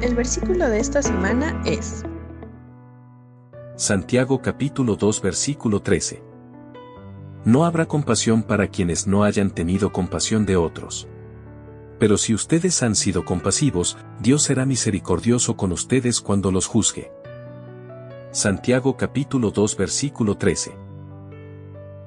El versículo de esta semana es Santiago capítulo 2 versículo 13. No habrá compasión para quienes no hayan tenido compasión de otros. Pero si ustedes han sido compasivos, Dios será misericordioso con ustedes cuando los juzgue. Santiago capítulo 2 versículo 13.